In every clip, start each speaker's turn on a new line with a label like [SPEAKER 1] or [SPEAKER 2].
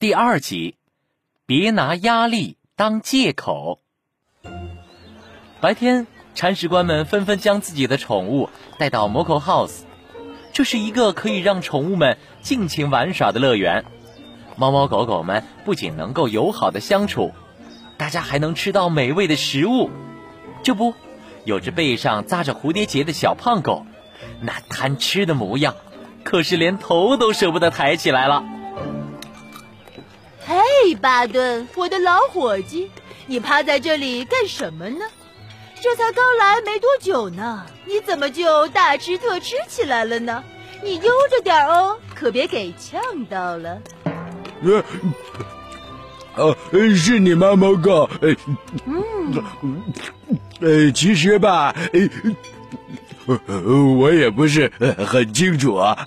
[SPEAKER 1] 第二集，别拿压力当借口。白天，铲屎官们纷纷将自己的宠物带到 Moco House，这是一个可以让宠物们尽情玩耍的乐园。猫猫狗狗们不仅能够友好的相处，大家还能吃到美味的食物。这不，有只背上扎着蝴蝶结的小胖狗，那贪吃的模样，可是连头都舍不得抬起来了。
[SPEAKER 2] 嘿，巴顿，我的老伙计，你趴在这里干什么呢？这才刚来没多久呢，你怎么就大吃特吃起来了呢？你悠着点哦，可别给呛到了。呃，
[SPEAKER 3] 哦，是你吗，猫狗？嗯，呃，其实吧，呃我也不是很清楚啊。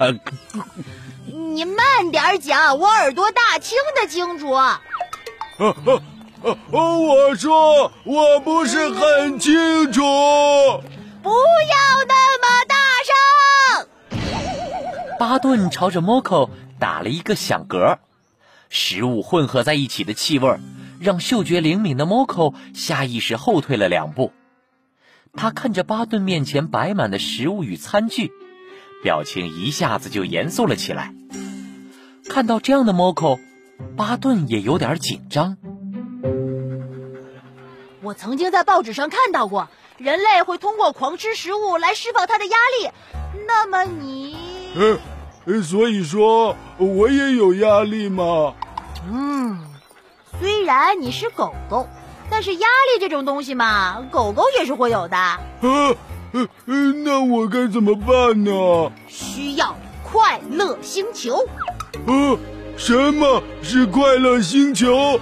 [SPEAKER 2] 你慢点讲，我耳朵大，听得清楚。哦
[SPEAKER 3] 哦哦！我说我不是很清楚。
[SPEAKER 2] 不要那么大声！
[SPEAKER 1] 巴顿朝着 Moco 打了一个响嗝，食物混合在一起的气味让嗅觉灵敏的 Moco 下意识后退了两步。他看着巴顿面前摆满的食物与餐具，表情一下子就严肃了起来。看到这样的 Moco，巴顿也有点紧张。
[SPEAKER 2] 我曾经在报纸上看到过，人类会通过狂吃食物来释放他的压力。那么你……
[SPEAKER 3] 呃，所以说我也有压力嘛？
[SPEAKER 2] 嗯，虽然你是狗狗，但是压力这种东西嘛，狗狗也是会有的。啊，
[SPEAKER 3] 呃，那我该怎么办呢？
[SPEAKER 2] 需要快乐星球。
[SPEAKER 3] 呃，什么是快乐星球？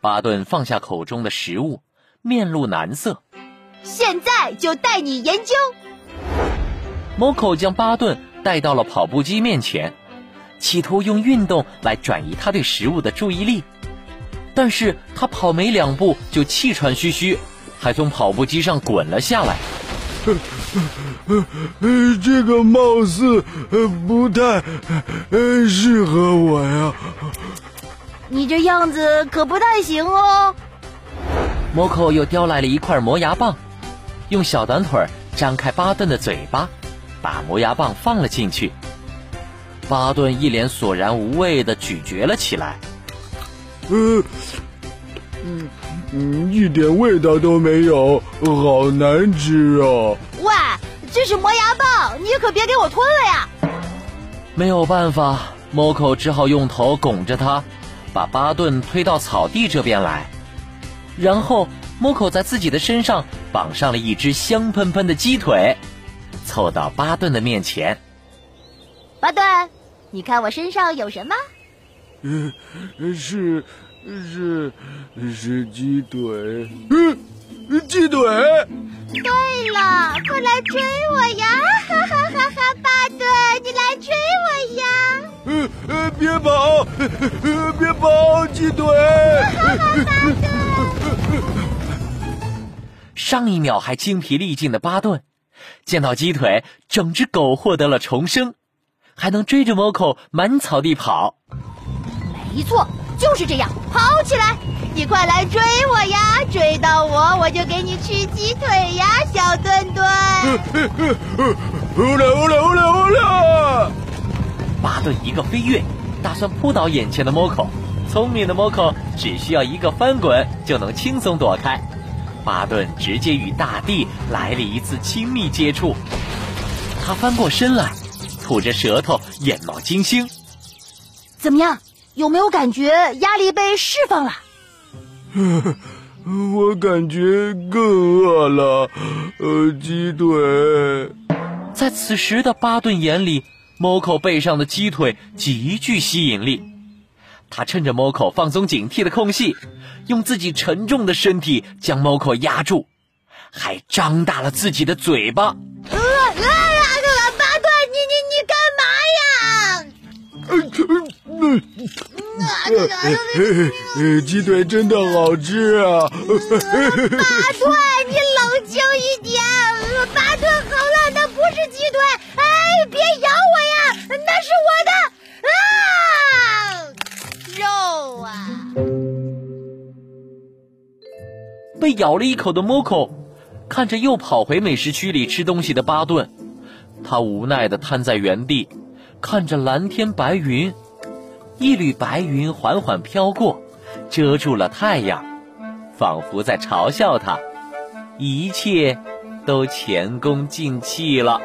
[SPEAKER 1] 巴顿放下口中的食物，面露难色。
[SPEAKER 2] 现在就带你研究。
[SPEAKER 1] Moco 将巴顿带到了跑步机面前，企图用运动来转移他对食物的注意力。但是他跑没两步就气喘吁吁，还从跑步机上滚了下来。
[SPEAKER 3] 这个貌似不太适合我呀。
[SPEAKER 2] 你这样子可不太行哦。
[SPEAKER 1] 摩扣又叼来了一块磨牙棒，用小短腿张开巴顿的嘴巴，把磨牙棒放了进去。巴顿一脸索然无味的咀嚼了起来。
[SPEAKER 3] 呃，嗯嗯，一点味道都没有，好难吃啊！
[SPEAKER 2] 喂，这是磨牙棒，你可别给我吞了呀！
[SPEAKER 1] 没有办法，，Moco 只好用头拱着它。把巴顿推到草地这边来，然后 Moco 在自己的身上绑上了一只香喷喷的鸡腿，凑到巴顿的面前。
[SPEAKER 2] 巴顿，你看我身上有什么？
[SPEAKER 3] 嗯，是是是鸡腿。嗯，鸡腿。
[SPEAKER 2] 对了，快来追我呀！哈哈哈哈！巴顿，你来追我呀！
[SPEAKER 3] 呃呃，别跑！别跑，鸡腿！
[SPEAKER 1] 上一秒还精疲力尽的巴顿，见到鸡腿，整只狗获得了重生，还能追着猫口满草地跑。
[SPEAKER 2] 没错，就是这样，跑起来！你快来追我呀！追到我，我就给你吃鸡腿呀，小墩墩！
[SPEAKER 3] 欧了欧了欧了欧了！
[SPEAKER 1] 巴顿一个飞跃，打算扑倒眼前的 Moco。聪明的 Moco 只需要一个翻滚就能轻松躲开。巴顿直接与大地来了一次亲密接触。他翻过身来，吐着舌头，眼冒金星。
[SPEAKER 2] 怎么样？有没有感觉压力被释放了？
[SPEAKER 3] 我感觉更饿了。呃，鸡腿。
[SPEAKER 1] 在此时的巴顿眼里。猫口背上的鸡腿极具吸引力，他趁着猫口放松警惕的空隙，用自己沉重的身体将猫口压住，还张大了自己的嘴巴。呃呃
[SPEAKER 2] 呃，巴顿，你你你干
[SPEAKER 3] 嘛呀？呃，鸡腿真的好吃啊！巴
[SPEAKER 2] 顿，你冷静一点。巴顿，好了，那不是鸡腿。哎，别咬我呀，那是我的啊肉啊！
[SPEAKER 1] 被咬了一口的 Moco，看着又跑回美食区里吃东西的巴顿，他无奈的瘫在原地，看着蓝天白云。一缕白云缓缓飘过，遮住了太阳，仿佛在嘲笑他，一切都前功尽弃了。